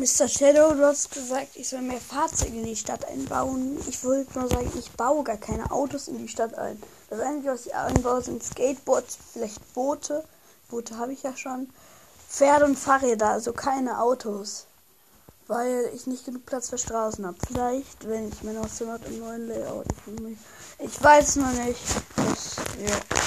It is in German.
Mr. Shadow, du hast gesagt, ich soll mehr Fahrzeuge in die Stadt einbauen. Ich wollte nur sagen, ich baue gar keine Autos in die Stadt ein. Das Einzige, was ich einbaue, sind Skateboards, vielleicht Boote. Boote habe ich ja schon. Pferde und Fahrräder, also keine Autos. Weil ich nicht genug Platz für Straßen habe. Vielleicht, wenn ich mein Haus im neuen Layout. Ich, ich weiß noch nicht. Das, ja.